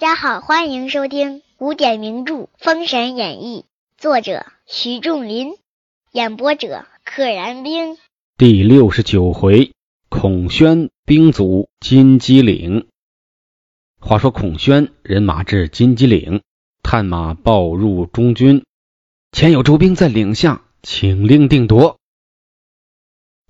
大家好，欢迎收听古典名著《封神演义》，作者徐仲林，演播者可燃冰。第六十九回，孔宣兵卒金鸡岭。话说孔宣人马至金鸡岭，探马报入中军，前有周兵在岭下，请令定夺。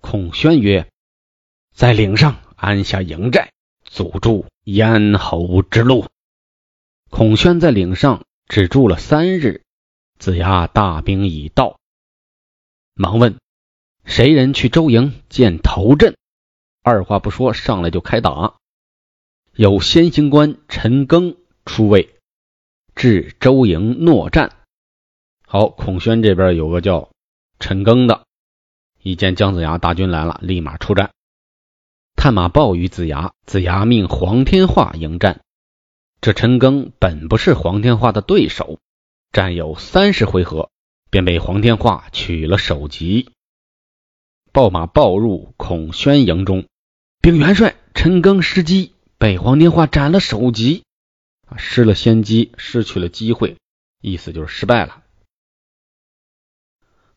孔宣曰：“在岭上安下营寨，阻住咽喉之路。”孔宣在岭上只住了三日，子牙大兵已到，忙问谁人去周营见头阵。二话不说，上来就开打。有先行官陈庚出位，至周营诺战。好，孔宣这边有个叫陈庚的，一见姜子牙大军来了，立马出战。探马报与子牙，子牙命黄天化迎战。这陈庚本不是黄天化的对手，战有三十回合，便被黄天化取了首级。报马报入孔宣营中，禀元帅，陈庚失机，被黄天化斩了首级，失了先机，失去了机会，意思就是失败了。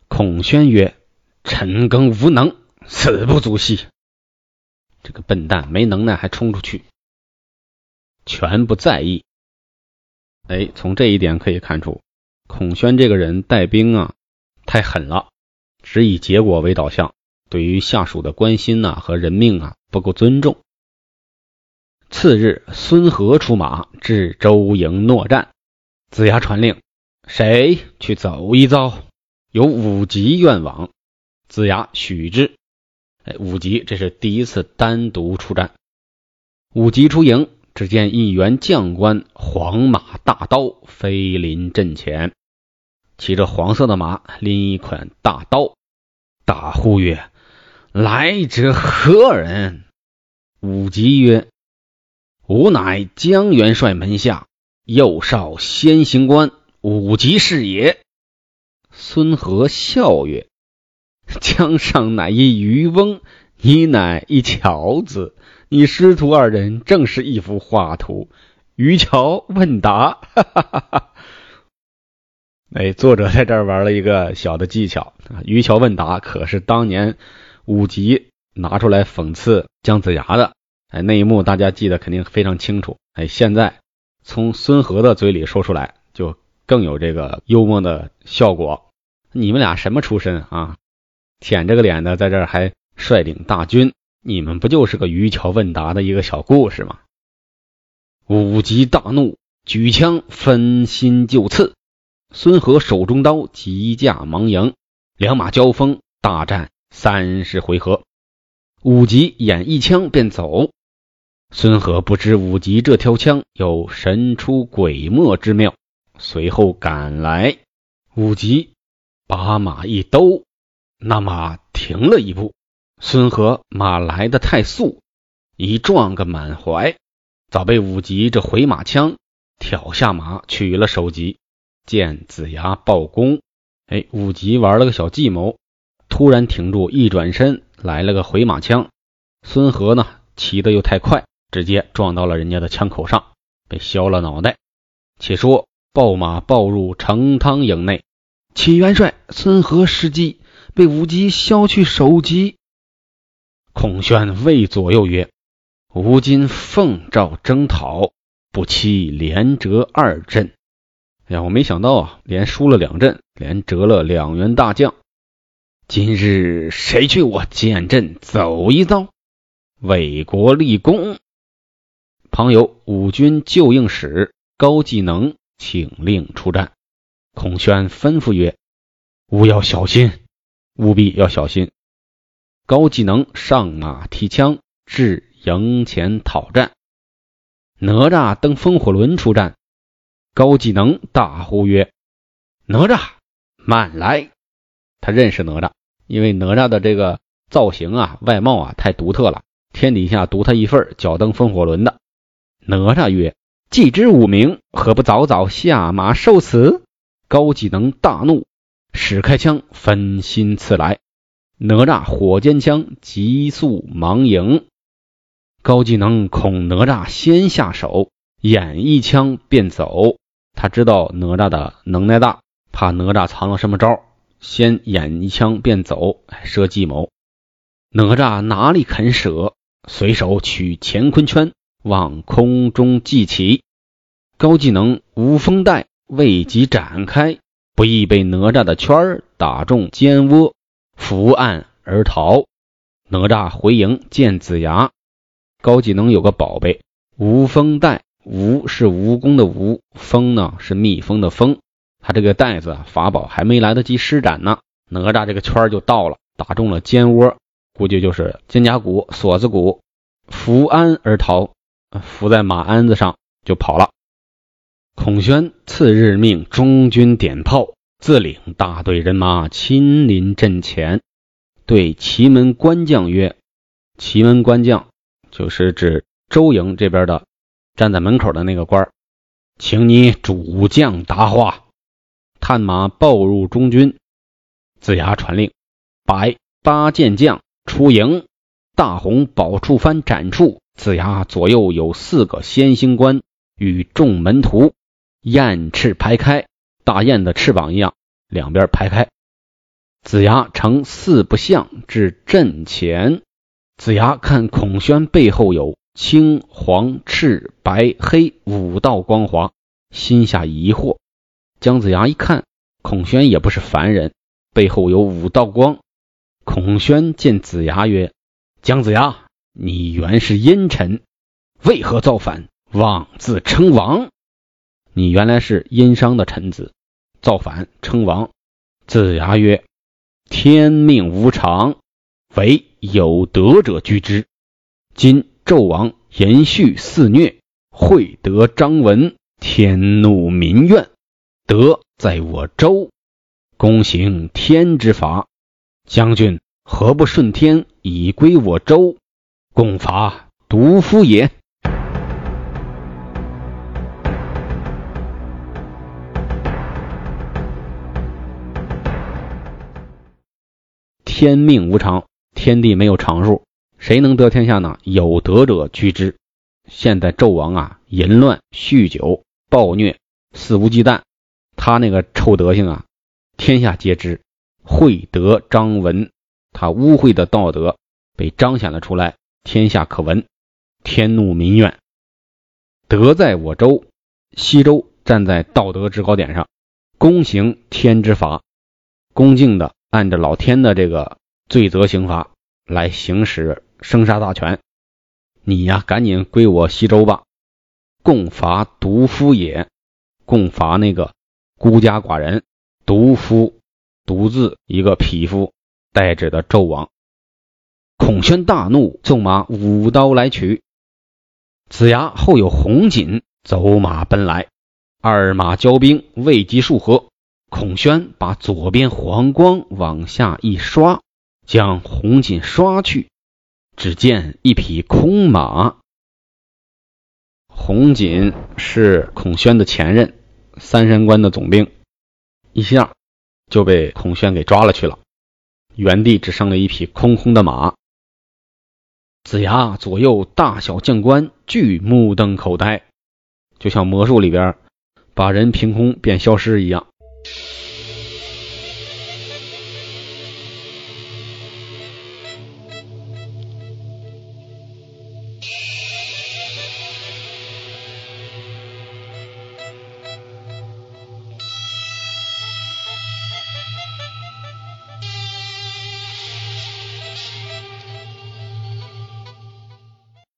孔宣曰：“陈庚无能，死不足惜。这个笨蛋没能耐，还冲出去。”全不在意。哎，从这一点可以看出，孔宣这个人带兵啊，太狠了，只以结果为导向，对于下属的关心呐和人命啊不够尊重。次日，孙和出马至周营诺战，子牙传令，谁去走一遭？有武吉愿往，子牙许之。哎，武吉这是第一次单独出战，武吉出营。只见一员将官，黄马大刀飞临阵前，骑着黄色的马，拎一捆大刀，大呼曰：“来者何人？”武吉曰：“吾乃江元帅门下右少先行官武吉是也。”孙和笑曰：“江上乃一渔翁，你乃一樵子。”你师徒二人正是一幅画图，渔樵问答。哈哈哈哈哎，作者在这儿玩了一个小的技巧啊，渔樵问答可是当年武吉拿出来讽刺姜子牙的。哎，那一幕大家记得肯定非常清楚。哎，现在从孙和的嘴里说出来，就更有这个幽默的效果。你们俩什么出身啊？舔着个脸的在这儿还率领大军。你们不就是个渔樵问答的一个小故事吗？武吉大怒，举枪分心就刺。孙和手中刀急架忙迎，两马交锋，大战三十回合。武吉眼一枪便走。孙和不知武吉这条枪有神出鬼没之妙，随后赶来。武吉把马一兜，那马停了一步。孙和马来的太速，一撞个满怀，早被武吉这回马枪挑下马取了首级。见子牙报功，哎，武吉玩了个小计谋，突然停住，一转身来了个回马枪。孙和呢，骑的又太快，直接撞到了人家的枪口上，被削了脑袋。且说报马报入成汤营内，启元帅，孙和失计，被武吉削去首级。孔宣谓左右曰：“吾今奉诏征讨，不期连折二阵。哎呀，我没想到啊，连输了两阵，连折了两员大将。今日谁去我见阵走一遭，为国立功？”旁有五军救应使高技能请令出战。孔宣吩咐曰：“吾要小心，务必要小心。”高技能上马提枪至营前讨战，哪吒登风火轮出战。高技能大呼曰：“哪吒，慢来！”他认识哪吒，因为哪吒的这个造型啊、外貌啊太独特了，天底下独他一份，脚蹬风火轮的。哪吒曰：“既知吾名，何不早早下马受死？”高技能大怒，使开枪分心刺来。哪吒火尖枪急速忙迎，高技能恐哪吒先下手，眼一枪便走。他知道哪吒的能耐大，怕哪吒藏了什么招，先眼一枪便走，设计谋。哪吒哪里肯舍，随手取乾坤圈往空中祭起，高技能无风带未及展开，不易被哪吒的圈儿打中肩窝，伏案而逃。哪吒回营见子牙，高技能有个宝贝无风带，无是蜈蚣的蜈，风呢是蜜蜂的蜂，他这个袋子法宝还没来得及施展呢，哪吒这个圈就到了，打中了肩窝。估计就是肩胛骨、锁子骨，伏鞍而逃，伏在马鞍子上就跑了。孔宣次日命中军点炮，自领大队人马亲临阵前，对祁门关将曰：“祁门关将就是指周营这边的站在门口的那个官，请你主将答话。”探马报入中军，子牙传令，摆八剑将。出营，大红宝处幡展处，子牙左右有四个先行官与众门徒，雁翅排开，大雁的翅膀一样，两边排开。子牙呈四不像至阵前，子牙看孔宣背后有青、黄、赤、白、黑五道光华，心下疑惑。姜子牙一看，孔宣也不是凡人，背后有五道光。孔宣见子牙曰：“姜子牙，你原是阴臣，为何造反，妄自称王？你原来是殷商的臣子，造反称王。”子牙曰：“天命无常，唯有德者居之。今纣王延续肆虐，惠得张文，天怒民怨。德在我周，公行天之法。”将军何不顺天以归我周，共伐独夫也？天命无常，天地没有常数，谁能得天下呢？有德者居之。现在纣王啊，淫乱、酗酒、暴虐、肆无忌惮，他那个臭德行啊，天下皆知。惠德张文，他污秽的道德被彰显了出来，天下可闻，天怒民怨。德在我周，西周站在道德制高点上，公行天之法，恭敬的按着老天的这个罪责刑罚来行使生杀大权。你呀，赶紧归我西周吧，共伐独夫也，共伐那个孤家寡人独夫。独自一个匹夫代指的纣王，孔宣大怒，纵马舞刀来取。子牙后有红锦走马奔来，二马交兵未及数合，孔宣把左边黄光往下一刷，将红锦刷去，只见一匹空马。红锦是孔宣的前任，三山关的总兵，一下。就被孔宣给抓了去了，原地只剩了一匹空空的马。子牙左右大小将官俱目瞪口呆，就像魔术里边把人凭空变消失一样。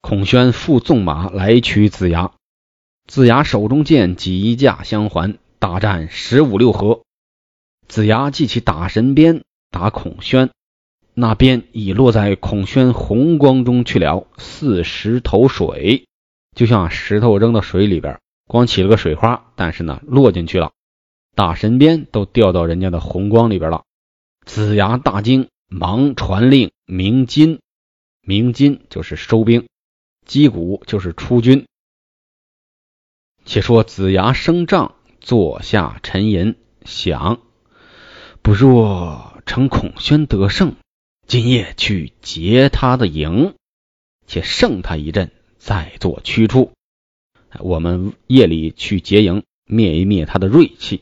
孔宣复纵马来取子牙，子牙手中剑几架相还，大战十五六合。子牙记起打神鞭打孔宣，那鞭已落在孔宣红光中去了，似石头水，就像石头扔到水里边，光起了个水花，但是呢落进去了，打神鞭都掉到人家的红光里边了。子牙大惊，忙传令鸣金，鸣金就是收兵。击鼓就是出军。且说子牙升帐，坐下沉吟，想：不若乘孔宣得胜，今夜去劫他的营，且胜他一阵，再做驱出。我们夜里去劫营，灭一灭他的锐气。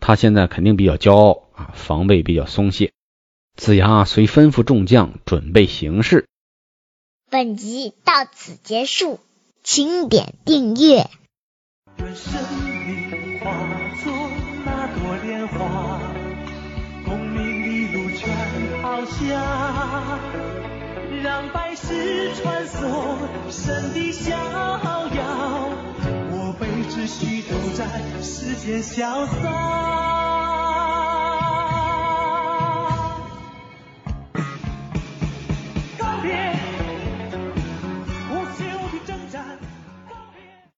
他现在肯定比较骄傲啊，防备比较松懈。子阳啊，遂吩咐众将准备行事。本集到此结束，请点订阅。人生命化作那朵莲花，功名利禄全抛下，让百世穿梭神的逍遥。我辈只需都在世间潇洒。